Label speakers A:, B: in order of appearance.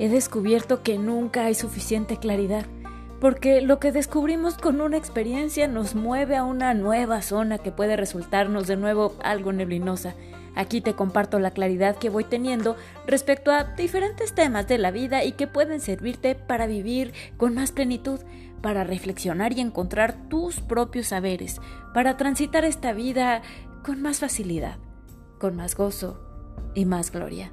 A: he descubierto que nunca hay suficiente claridad, porque lo que descubrimos con una experiencia nos mueve a una nueva zona que puede resultarnos de nuevo algo neblinosa. Aquí te comparto la claridad que voy teniendo respecto a diferentes temas de la vida y que pueden servirte para vivir con más plenitud, para reflexionar y encontrar tus propios saberes, para transitar esta vida con más facilidad, con más gozo y más gloria.